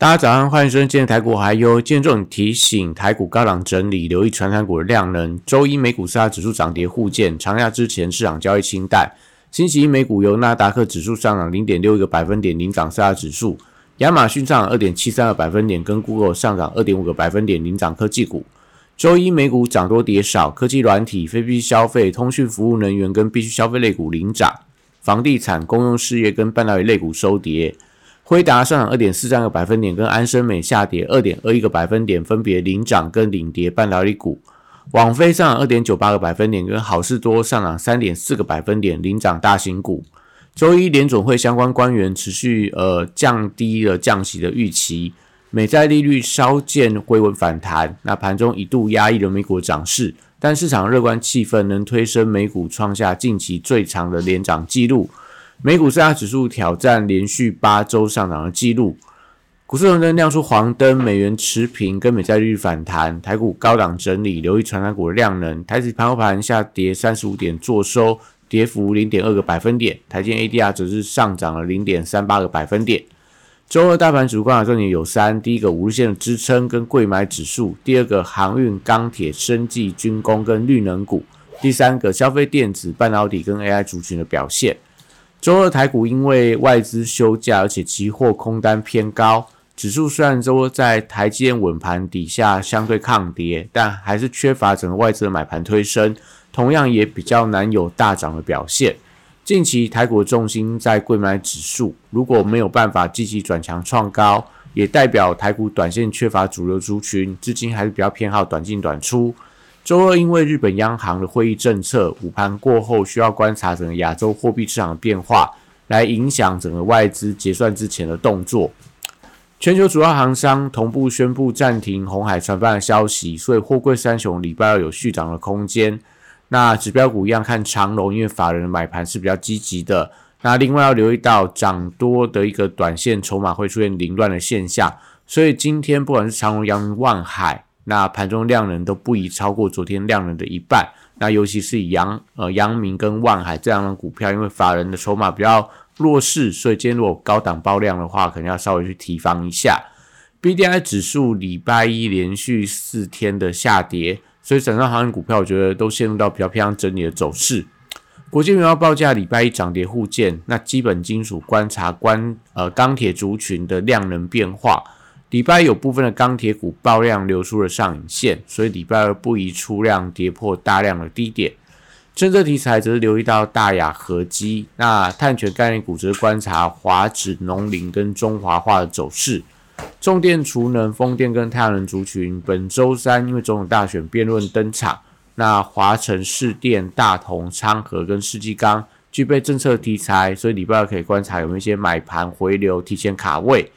大家早上，欢迎收听今天台股还有今天这种提醒，台股高档整理，留意传产股的量能。周一美股四大指数涨跌互见，长假之前市场交易清淡。星期一美股由纳达克指数上涨零点六一个百分点，领涨四大指数；亚马逊上涨二点七三个百分点，跟 Google 上涨二点五个百分点，领涨科技股。周一美股涨多跌少，科技软体、非必需消费、通讯服务、能源跟必需消费类股领涨，房地产、公用事业跟半导体类股收跌。辉达上涨二点四三个百分点，跟安生美下跌二点二一个百分点，分别领涨跟领跌半导体股。网飞上涨二点九八个百分点，跟好事多上涨三点四个百分点，领涨大型股。周一联总会相关官员持续呃降低了降息的预期，美债利率稍见回稳反弹，那盘中一度压抑了美股涨势，但市场乐观气氛能推升美股创下近期最长的连涨纪录。美股四大指数挑战连续八周上涨的纪录，股市红灯亮出黄灯，美元持平，跟美债利率反弹，台股高档整理，留意传染股的量能。台指盘后盘下跌三十五点，做收跌幅零点二个百分点。台积 ADR 则是上涨了零点三八个百分点。周二大盘主观察重点有三：第一个五日线的支撑跟贵买指数；第二个航运、钢铁、生技、军工跟绿能股；第三个消费电子、半导体跟 AI 族群的表现。周二台股因为外资休假，而且期货空单偏高，指数虽然说在台积电稳盘底下相对抗跌，但还是缺乏整个外资的买盘推升，同样也比较难有大涨的表现。近期台股的重心在贵买指数，如果没有办法积极转强创高，也代表台股短线缺乏主流族群，资金还是比较偏好短进短出。周二，因为日本央行的会议政策，午盘过后需要观察整个亚洲货币市场的变化，来影响整个外资结算之前的动作。全球主要航商同步宣布暂停红海船班的消息，所以货柜三雄礼拜二有续涨的空间。那指标股一样看长龙，因为法人的买盘是比较积极的。那另外要留意到涨多的一个短线筹码会出现凌乱的现象，所以今天不管是长龙、阳明、万海。那盘中量能都不宜超过昨天量能的一半。那尤其是以阳呃阳明跟万海这样的股票，因为法人的筹码比较弱势，所以今天如果高档爆量的话，可能要稍微去提防一下。B D I 指数礼拜一连续四天的下跌，所以整上航运股票我觉得都陷入到比较偏向整理的走势。国际原油报价礼拜一涨跌互见，那基本金属观察关呃钢铁族群的量能变化。礼拜有部分的钢铁股爆量流出了上影线，所以礼拜二不宜出量跌破大量的低点。政策题材则是留意到大雅合基，那碳权概念股则是观察华指、农林跟中华化的走势。重电、储能、风电跟太阳能族群，本周三因为总统大选辩论登场，那华城、市电、大同、昌河跟世纪钢具备政策题材，所以礼拜二可以观察有没有一些买盘回流，提前卡位。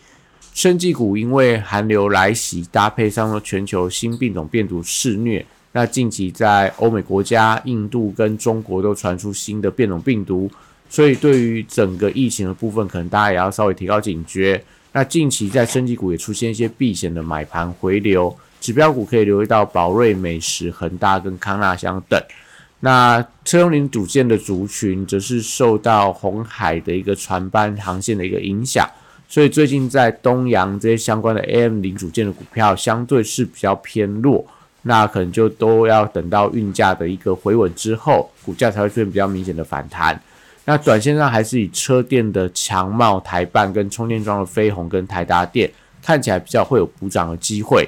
生技股因为寒流来袭，搭配上了全球新病种病毒肆虐，那近期在欧美国家、印度跟中国都传出新的变种病毒，所以对于整个疫情的部分，可能大家也要稍微提高警觉。那近期在生技股也出现一些避险的买盘回流，指标股可以留意到宝瑞美食、恒大跟康纳香等。那车用零组件的族群，则是受到红海的一个船班航线的一个影响。所以最近在东洋这些相关的 AM 零组件的股票相对是比较偏弱，那可能就都要等到运价的一个回稳之后，股价才会出现比较明显的反弹。那短线上还是以车电的强茂、台办跟充电桩的飞鸿跟台达电看起来比较会有补涨的机会。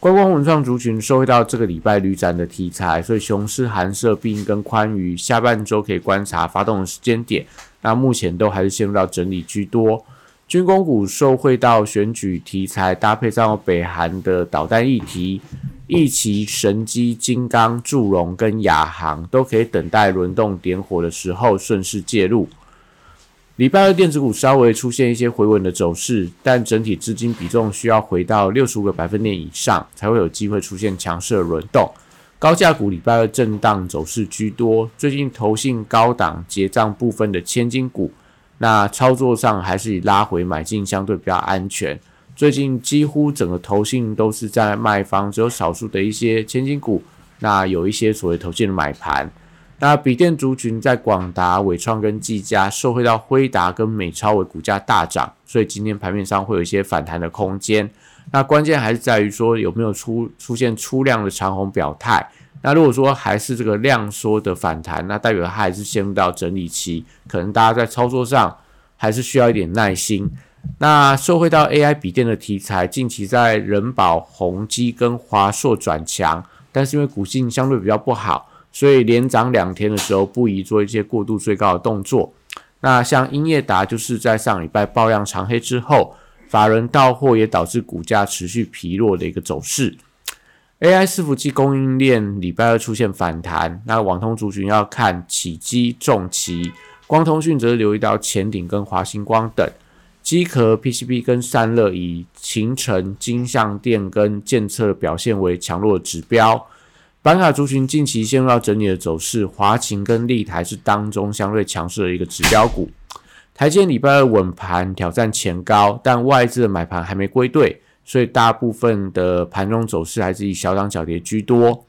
观光文创族群收回到这个礼拜旅展的题材，所以雄狮、寒舍、并跟宽裕下半周可以观察发动的时间点。那目前都还是陷入到整理居多。军工股受惠到选举题材，搭配上北韩的导弹议题，一旗、神机、金刚、祝融跟亚航都可以等待轮动点火的时候顺势介入。礼拜二电子股稍微出现一些回稳的走势，但整体资金比重需要回到六十五个百分点以上，才会有机会出现强势的轮动。高价股礼拜二震荡走势居多，最近投信高档结账部分的千金股，那操作上还是以拉回买进相对比较安全。最近几乎整个投信都是在卖方，只有少数的一些千金股，那有一些所谓投信的买盘。那笔电族群在广达、伟创跟技嘉受惠到辉达跟美超为股价大涨，所以今天盘面上会有一些反弹的空间。那关键还是在于说有没有出出现出量的长虹表态。那如果说还是这个量缩的反弹，那代表它还是陷入到整理期，可能大家在操作上还是需要一点耐心。那受惠到 AI 笔电的题材，近期在人保、宏基跟华硕转强，但是因为股性相对比较不好，所以连涨两天的时候不宜做一些过度追高的动作。那像英业达就是在上礼拜爆量长黑之后。法人到货也导致股价持续疲弱的一个走势。AI 伺服器供应链礼拜二出现反弹，那网通族群要看起基、重旗，光通讯则留意到前顶跟华星光等。机壳 PCB 跟散热以秦城、金相电跟建测表现为强弱指标。板卡族群近期陷入到整理的走势，华擎跟立台是当中相对强势的一个指标股。台积礼拜二稳盘挑战前高，但外资的买盘还没归队，所以大部分的盘中走势还是以小涨小跌居多。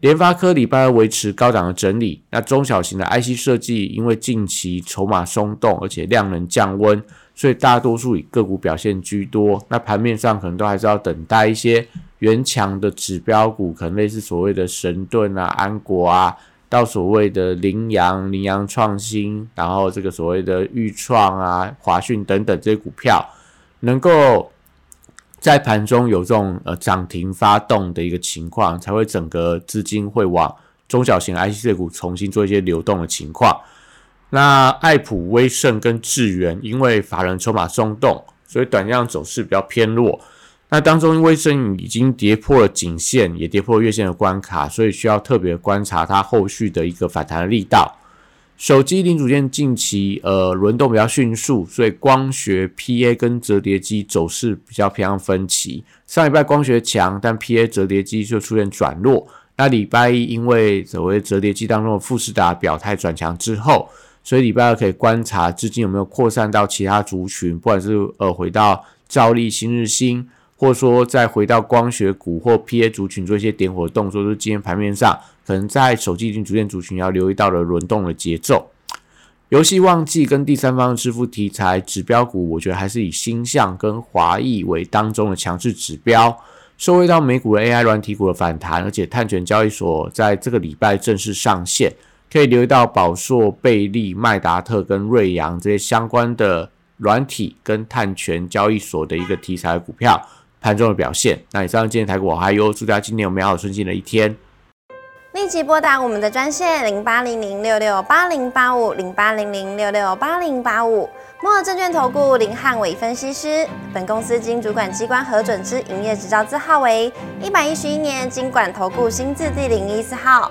联发科礼拜二维持高档的整理，那中小型的 IC 设计因为近期筹码松动，而且量能降温，所以大多数以个股表现居多。那盘面上可能都还是要等待一些原强的指标股，可能类似所谓的神盾啊、安国啊。到所谓的羚羊、羚羊创新，然后这个所谓的豫创啊、华讯等等这些股票，能够在盘中有这种呃涨停发动的一个情况，才会整个资金会往中小型 IC 股重新做一些流动的情况。那艾普、威盛跟智源，因为法人筹码松动，所以短量走势比较偏弱。那当中，因为正已经跌破了颈线，也跌破了月线的关卡，所以需要特别观察它后续的一个反弹力道。手机零组件近期呃轮动比较迅速，所以光学 PA 跟折叠机走势比较偏向分歧。上礼拜光学强，但 PA 折叠机就出现转弱。那礼拜一因为所谓折叠机当中的富士达表态转强之后，所以礼拜二可以观察资金有没有扩散到其他族群，不管是呃回到兆利、新日新。或者说，再回到光学股或 PA 族群做一些点火动作，就是今天盘面上可能在手机零组件族群要留意到的轮动的节奏。游戏旺季跟第三方支付题材指标股，我觉得还是以星象跟华裔为当中的强势指标。受惠到美股的 AI 软体股的反弹，而且碳权交易所在这个礼拜正式上线，可以留意到宝硕、贝利、麦达特跟瑞阳这些相关的软体跟碳权交易所的一个题材股票。盘中的表现。那以上今天台股还有祝大家今天有美好顺心的一天。立即拨打我们的专线零八零零六六八零八五零八零零六六八零八五。摩尔证券投顾林汉伟分析师，本公司经主管机关核准之营业执照字号为一百一十一年经管投顾新字第零一四号。